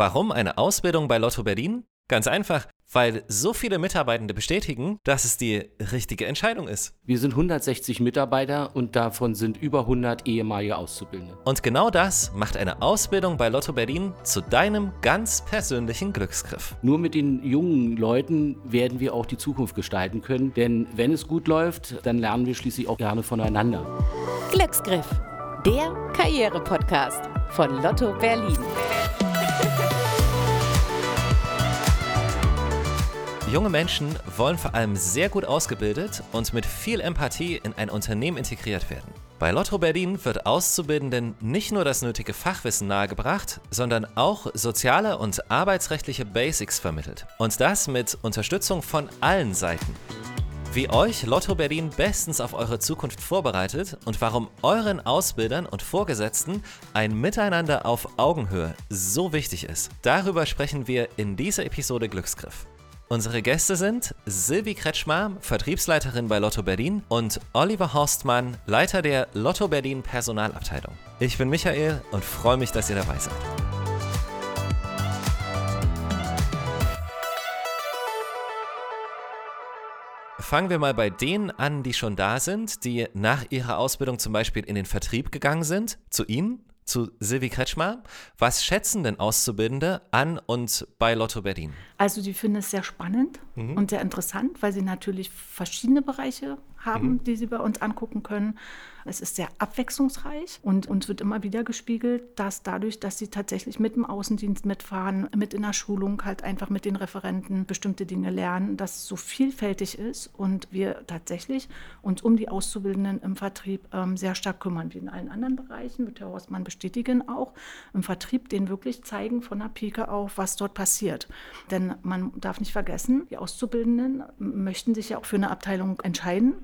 Warum eine Ausbildung bei Lotto Berlin? Ganz einfach, weil so viele Mitarbeitende bestätigen, dass es die richtige Entscheidung ist. Wir sind 160 Mitarbeiter und davon sind über 100 ehemalige Auszubildende. Und genau das macht eine Ausbildung bei Lotto Berlin zu deinem ganz persönlichen Glücksgriff. Nur mit den jungen Leuten werden wir auch die Zukunft gestalten können, denn wenn es gut läuft, dann lernen wir schließlich auch gerne voneinander. Glücksgriff, der Karriere-Podcast von Lotto Berlin. Junge Menschen wollen vor allem sehr gut ausgebildet und mit viel Empathie in ein Unternehmen integriert werden. Bei Lotto Berlin wird Auszubildenden nicht nur das nötige Fachwissen nahegebracht, sondern auch soziale und arbeitsrechtliche Basics vermittelt. Und das mit Unterstützung von allen Seiten. Wie euch Lotto Berlin bestens auf eure Zukunft vorbereitet und warum euren Ausbildern und Vorgesetzten ein Miteinander auf Augenhöhe so wichtig ist, darüber sprechen wir in dieser Episode Glücksgriff. Unsere Gäste sind Silvi Kretschmer, Vertriebsleiterin bei Lotto Berlin und Oliver Horstmann, Leiter der Lotto Berlin Personalabteilung. Ich bin Michael und freue mich, dass ihr dabei seid. Fangen wir mal bei denen an, die schon da sind, die nach ihrer Ausbildung zum Beispiel in den Vertrieb gegangen sind, zu Ihnen zu Silvi Kretschmer. Was schätzen denn Auszubildende an und bei Lotto Berlin? Also die finden es sehr spannend mhm. und sehr interessant, weil sie natürlich verschiedene Bereiche haben, mhm. die sie bei uns angucken können. Es ist sehr abwechslungsreich und uns wird immer wieder gespiegelt, dass dadurch, dass sie tatsächlich mit dem Außendienst mitfahren, mit in der Schulung halt einfach mit den Referenten bestimmte Dinge lernen, dass es so vielfältig ist und wir tatsächlich uns um die Auszubildenden im Vertrieb ähm, sehr stark kümmern, wie in allen anderen Bereichen, wird Herr Horstmann bestätigen auch, im Vertrieb den wirklich zeigen von der Pike auf, was dort passiert. Denn man darf nicht vergessen, die Auszubildenden möchten sich ja auch für eine Abteilung entscheiden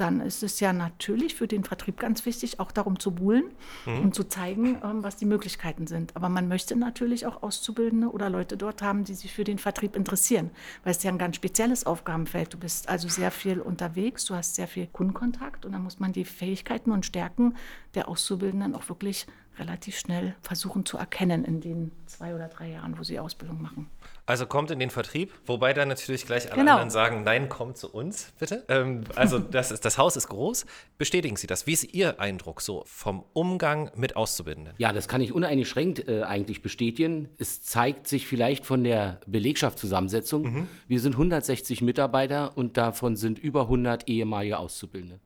dann ist es ja natürlich für den Vertrieb ganz wichtig, auch darum zu buhlen mhm. und zu zeigen, ähm, was die Möglichkeiten sind. Aber man möchte natürlich auch Auszubildende oder Leute dort haben, die sich für den Vertrieb interessieren, weil es ja ein ganz spezielles Aufgabenfeld. Du bist also sehr viel unterwegs, du hast sehr viel Kundenkontakt und dann muss man die Fähigkeiten und Stärken der Auszubildenden auch wirklich relativ schnell versuchen zu erkennen in den zwei oder drei Jahren, wo sie Ausbildung machen. Also kommt in den Vertrieb, wobei dann natürlich gleich alle genau. anderen sagen, nein, kommt zu uns, bitte. Ähm, also das, ist, das Haus ist groß. Bestätigen Sie das. Wie ist Ihr Eindruck so vom Umgang mit Auszubildenden? Ja, das kann ich uneingeschränkt äh, eigentlich bestätigen. Es zeigt sich vielleicht von der Belegschaftszusammensetzung. Mhm. Wir sind 160 Mitarbeiter und davon sind über 100 ehemalige Auszubildende.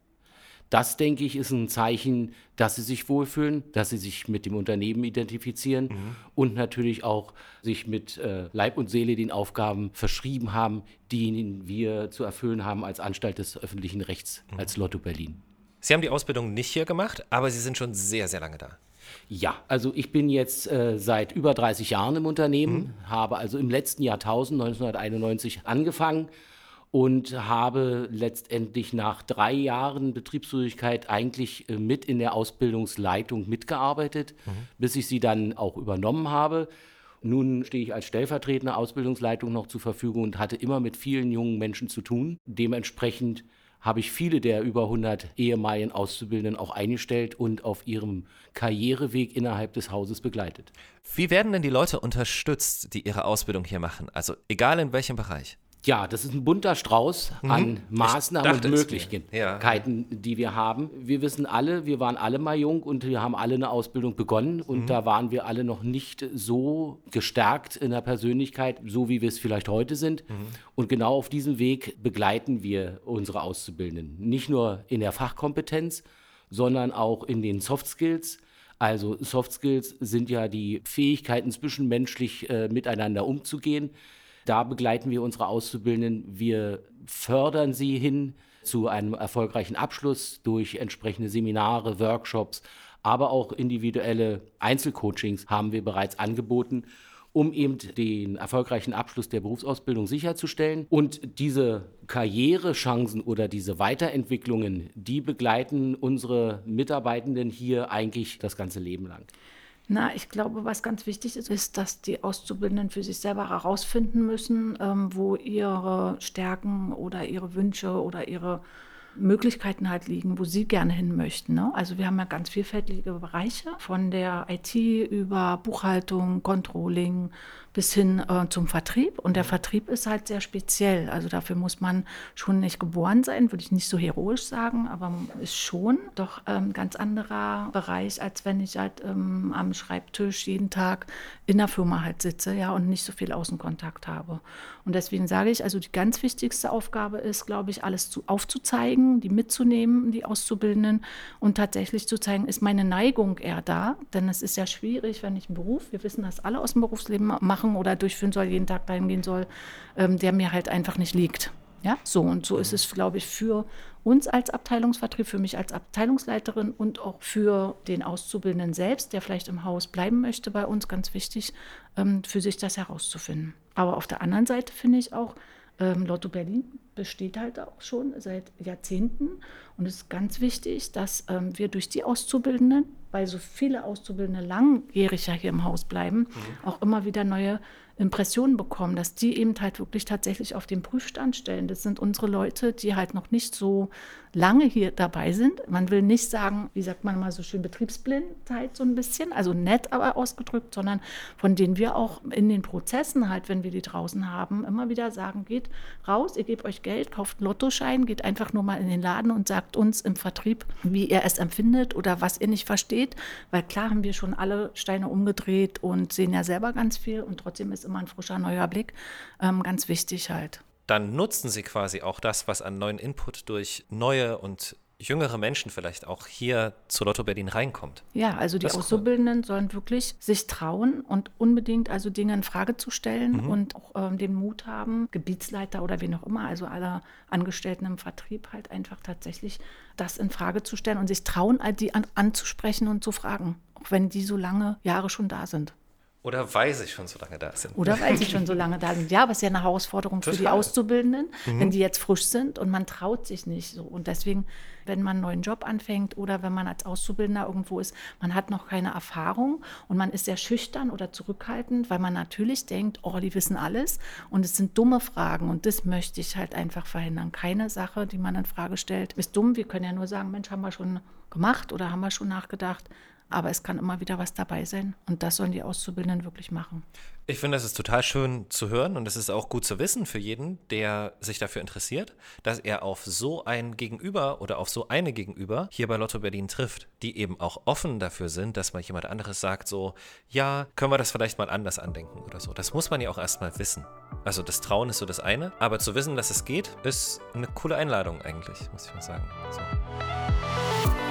Das, denke ich, ist ein Zeichen, dass sie sich wohlfühlen, dass sie sich mit dem Unternehmen identifizieren mhm. und natürlich auch sich mit äh, Leib und Seele den Aufgaben verschrieben haben, die wir zu erfüllen haben als Anstalt des öffentlichen Rechts, mhm. als Lotto Berlin. Sie haben die Ausbildung nicht hier gemacht, aber Sie sind schon sehr, sehr lange da. Ja, also ich bin jetzt äh, seit über 30 Jahren im Unternehmen, mhm. habe also im letzten Jahrtausend, 1991, angefangen und habe letztendlich nach drei Jahren Betriebsfähigkeit eigentlich äh, mit in der Ausbildungsleitung mitgearbeitet, mhm. bis ich sie dann auch übernommen habe. Nun stehe ich als stellvertretende Ausbildungsleitung noch zur Verfügung und hatte immer mit vielen jungen Menschen zu tun. Dementsprechend habe ich viele der über 100 ehemaligen Auszubildenden auch eingestellt und auf ihrem Karriereweg innerhalb des Hauses begleitet. Wie werden denn die Leute unterstützt, die ihre Ausbildung hier machen? Also egal in welchem Bereich. Ja, das ist ein bunter Strauß mhm. an Maßnahmen und Möglichkeiten, ja. die wir haben. Wir wissen alle, wir waren alle mal jung und wir haben alle eine Ausbildung begonnen und mhm. da waren wir alle noch nicht so gestärkt in der Persönlichkeit, so wie wir es vielleicht heute sind. Mhm. Und genau auf diesem Weg begleiten wir unsere Auszubildenden. Nicht nur in der Fachkompetenz, sondern auch in den Soft Skills. Also Soft Skills sind ja die Fähigkeiten, zwischenmenschlich äh, miteinander umzugehen da begleiten wir unsere Auszubildenden. Wir fördern sie hin zu einem erfolgreichen Abschluss durch entsprechende Seminare, Workshops, aber auch individuelle Einzelcoachings haben wir bereits angeboten, um eben den erfolgreichen Abschluss der Berufsausbildung sicherzustellen. Und diese Karrierechancen oder diese Weiterentwicklungen, die begleiten unsere Mitarbeitenden hier eigentlich das ganze Leben lang. Na, ich glaube, was ganz wichtig ist, ist, dass die Auszubildenden für sich selber herausfinden müssen, ähm, wo ihre Stärken oder ihre Wünsche oder ihre Möglichkeiten halt liegen, wo sie gerne hin möchten. Ne? Also wir haben ja ganz vielfältige Bereiche, von der IT über Buchhaltung, Controlling, bis hin äh, zum Vertrieb. Und der Vertrieb ist halt sehr speziell. Also dafür muss man schon nicht geboren sein, würde ich nicht so heroisch sagen, aber ist schon doch ein ähm, ganz anderer Bereich, als wenn ich halt ähm, am Schreibtisch jeden Tag in der Firma halt sitze, ja, und nicht so viel Außenkontakt habe. Und deswegen sage ich, also die ganz wichtigste Aufgabe ist, glaube ich, alles zu, aufzuzeigen, die mitzunehmen, die Auszubildenden und tatsächlich zu zeigen, ist meine Neigung eher da, denn es ist ja schwierig, wenn ich einen Beruf, wir wissen das alle aus dem Berufsleben machen, machen oder durchführen soll, jeden Tag dahin gehen soll, ähm, der mir halt einfach nicht liegt. Ja, so und so ist es, glaube ich, für uns als Abteilungsvertrieb, für mich als Abteilungsleiterin und auch für den Auszubildenden selbst, der vielleicht im Haus bleiben möchte, bei uns ganz wichtig, ähm, für sich das herauszufinden. Aber auf der anderen Seite finde ich auch, ähm, Lotto Berlin besteht halt auch schon seit Jahrzehnten und es ist ganz wichtig, dass ähm, wir durch die Auszubildenden, weil so viele Auszubildende langjährig ja hier im Haus bleiben, mhm. auch immer wieder neue Impressionen bekommen, dass die eben halt wirklich tatsächlich auf den Prüfstand stellen. Das sind unsere Leute, die halt noch nicht so lange hier dabei sind. Man will nicht sagen, wie sagt man mal so schön, Betriebsblindheit so ein bisschen, also nett aber ausgedrückt, sondern von denen wir auch in den Prozessen halt, wenn wir die draußen haben, immer wieder sagen, geht raus, ihr gebt euch Geld, kauft einen Lottoschein, geht einfach nur mal in den Laden und sagt uns im Vertrieb, wie ihr es empfindet oder was ihr nicht versteht, weil klar haben wir schon alle Steine umgedreht und sehen ja selber ganz viel und trotzdem ist immer ein frischer neuer Blick ähm, ganz wichtig halt. Dann nutzen sie quasi auch das, was an neuen Input durch neue und jüngere Menschen vielleicht auch hier zu Lotto Berlin reinkommt. Ja, also die Auszubildenden cool. sollen wirklich sich trauen und unbedingt also Dinge in Frage zu stellen mhm. und auch ähm, den Mut haben, Gebietsleiter oder wen auch immer, also alle Angestellten im Vertrieb halt einfach tatsächlich das in Frage zu stellen und sich trauen, die an, anzusprechen und zu fragen, auch wenn die so lange Jahre schon da sind. Oder weil sie schon so lange da sind. Oder weil sie schon so lange da sind. Ja, aber es ist ja eine Herausforderung Total. für die Auszubildenden, mhm. wenn die jetzt frisch sind und man traut sich nicht so. Und deswegen, wenn man einen neuen Job anfängt oder wenn man als Auszubildender irgendwo ist, man hat noch keine Erfahrung und man ist sehr schüchtern oder zurückhaltend, weil man natürlich denkt, oh, die wissen alles und es sind dumme Fragen und das möchte ich halt einfach verhindern. Keine Sache, die man in Frage stellt, ist dumm. Wir können ja nur sagen, Mensch, haben wir schon gemacht oder haben wir schon nachgedacht. Aber es kann immer wieder was dabei sein und das sollen die Auszubildenden wirklich machen. Ich finde, das ist total schön zu hören und es ist auch gut zu wissen für jeden, der sich dafür interessiert, dass er auf so ein Gegenüber oder auf so eine Gegenüber hier bei Lotto Berlin trifft, die eben auch offen dafür sind, dass mal jemand anderes sagt so, ja, können wir das vielleicht mal anders andenken oder so. Das muss man ja auch erstmal wissen. Also das Trauen ist so das eine, aber zu wissen, dass es geht, ist eine coole Einladung eigentlich, muss ich mal sagen. So.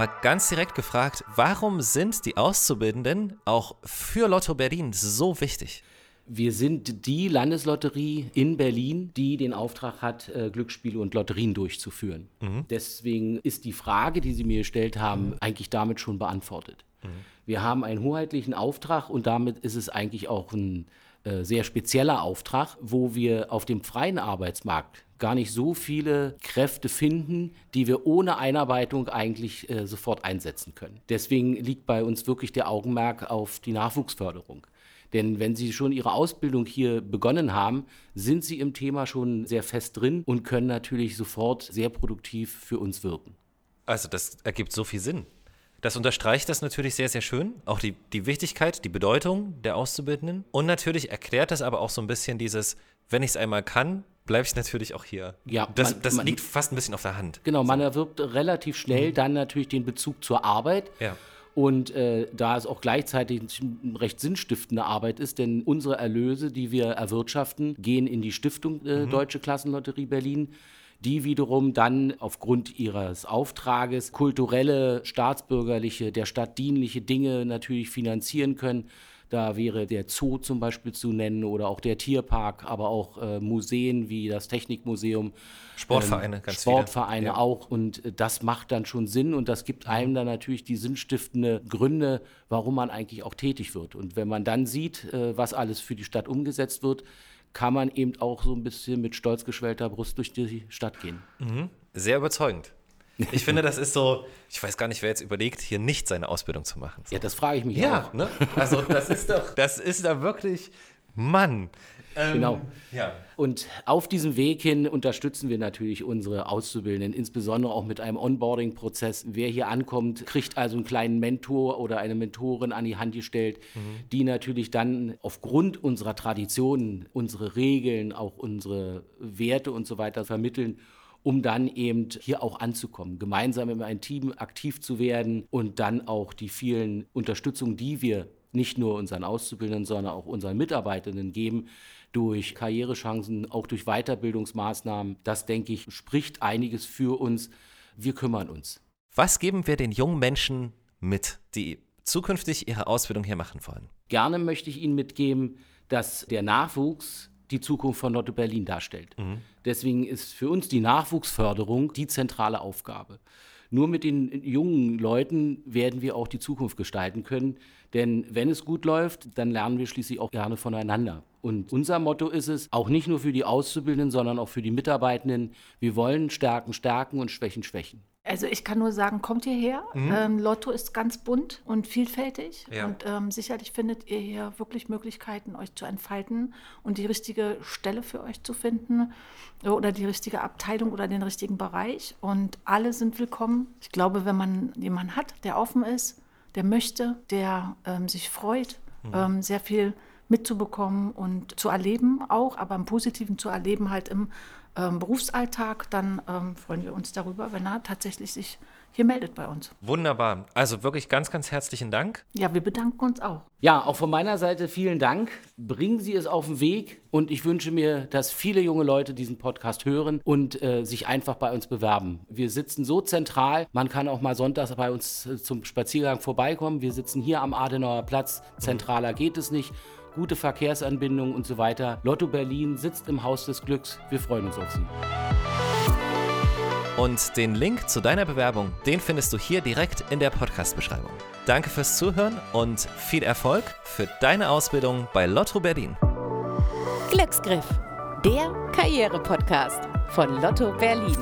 Mal ganz direkt gefragt, warum sind die Auszubildenden auch für Lotto Berlin so wichtig? Wir sind die Landeslotterie in Berlin, die den Auftrag hat, äh, Glücksspiele und Lotterien durchzuführen. Mhm. Deswegen ist die Frage, die Sie mir gestellt haben, mhm. eigentlich damit schon beantwortet. Mhm. Wir haben einen hoheitlichen Auftrag und damit ist es eigentlich auch ein äh, sehr spezieller Auftrag, wo wir auf dem freien Arbeitsmarkt gar nicht so viele Kräfte finden, die wir ohne Einarbeitung eigentlich äh, sofort einsetzen können. Deswegen liegt bei uns wirklich der Augenmerk auf die Nachwuchsförderung. Denn wenn Sie schon Ihre Ausbildung hier begonnen haben, sind Sie im Thema schon sehr fest drin und können natürlich sofort sehr produktiv für uns wirken. Also das ergibt so viel Sinn. Das unterstreicht das natürlich sehr, sehr schön. Auch die, die Wichtigkeit, die Bedeutung der Auszubildenden. Und natürlich erklärt das aber auch so ein bisschen dieses, wenn ich es einmal kann, bleibe ich natürlich auch hier. Ja, das, man, das man, liegt fast ein bisschen auf der Hand. Genau, man erwirbt relativ schnell mhm. dann natürlich den Bezug zur Arbeit. Ja. Und äh, da es auch gleichzeitig recht sinnstiftende Arbeit ist, denn unsere Erlöse, die wir erwirtschaften, gehen in die Stiftung äh, mhm. Deutsche Klassenlotterie Berlin die wiederum dann aufgrund ihres Auftrages kulturelle, staatsbürgerliche, der Stadt dienliche Dinge natürlich finanzieren können. Da wäre der Zoo zum Beispiel zu nennen oder auch der Tierpark, aber auch äh, Museen wie das Technikmuseum. Sportvereine, ähm, ganz Sportvereine viele. auch. Und äh, das macht dann schon Sinn und das gibt einem dann natürlich die sinnstiftende Gründe, warum man eigentlich auch tätig wird. Und wenn man dann sieht, äh, was alles für die Stadt umgesetzt wird, kann man eben auch so ein bisschen mit stolz geschwellter Brust durch die Stadt gehen. Mhm. Sehr überzeugend. Ich finde, das ist so, ich weiß gar nicht, wer jetzt überlegt, hier nicht seine Ausbildung zu machen. So. Ja, das frage ich mich ja, auch. Ne? Also das ist doch, das ist da wirklich, Mann. Ähm, genau. Ja. Und auf diesem Weg hin unterstützen wir natürlich unsere Auszubildenden, insbesondere auch mit einem Onboarding-Prozess. Wer hier ankommt, kriegt also einen kleinen Mentor oder eine Mentorin an die Hand gestellt, mhm. die natürlich dann aufgrund unserer Traditionen, unsere Regeln, auch unsere Werte und so weiter vermitteln um dann eben hier auch anzukommen, gemeinsam in einem Team aktiv zu werden und dann auch die vielen Unterstützungen, die wir nicht nur unseren Auszubildenden, sondern auch unseren Mitarbeitenden geben, durch Karrierechancen, auch durch Weiterbildungsmaßnahmen. Das, denke ich, spricht einiges für uns. Wir kümmern uns. Was geben wir den jungen Menschen mit, die zukünftig ihre Ausbildung hier machen wollen? Gerne möchte ich Ihnen mitgeben, dass der Nachwuchs die Zukunft von Lotto Berlin darstellt. Mhm. Deswegen ist für uns die Nachwuchsförderung die zentrale Aufgabe. Nur mit den jungen Leuten werden wir auch die Zukunft gestalten können. Denn wenn es gut läuft, dann lernen wir schließlich auch gerne voneinander. Und unser Motto ist es, auch nicht nur für die Auszubildenden, sondern auch für die Mitarbeitenden, wir wollen Stärken stärken und Schwächen schwächen. Also ich kann nur sagen, kommt hierher. Mhm. Ähm, Lotto ist ganz bunt und vielfältig. Ja. Und ähm, sicherlich findet ihr hier wirklich Möglichkeiten, euch zu entfalten und die richtige Stelle für euch zu finden oder die richtige Abteilung oder den richtigen Bereich. Und alle sind willkommen. Ich glaube, wenn man jemanden hat, der offen ist, der möchte, der ähm, sich freut, mhm. Ähm, sehr viel mitzubekommen und zu erleben auch, aber im Positiven zu erleben halt im ähm, Berufsalltag, dann ähm, freuen wir uns darüber, wenn er tatsächlich sich hier meldet bei uns. Wunderbar. Also wirklich ganz, ganz herzlichen Dank. Ja, wir bedanken uns auch. Ja, auch von meiner Seite vielen Dank. Bringen Sie es auf den Weg und ich wünsche mir, dass viele junge Leute diesen Podcast hören und äh, sich einfach bei uns bewerben. Wir sitzen so zentral, man kann auch mal sonntags bei uns äh, zum Spaziergang vorbeikommen. Wir sitzen hier am Adenauer Platz, zentraler geht es nicht gute Verkehrsanbindung und so weiter. Lotto Berlin sitzt im Haus des Glücks. Wir freuen uns auf Sie. Und den Link zu deiner Bewerbung, den findest du hier direkt in der Podcast-Beschreibung. Danke fürs Zuhören und viel Erfolg für deine Ausbildung bei Lotto Berlin. Glücksgriff, der Karriere-Podcast von Lotto Berlin.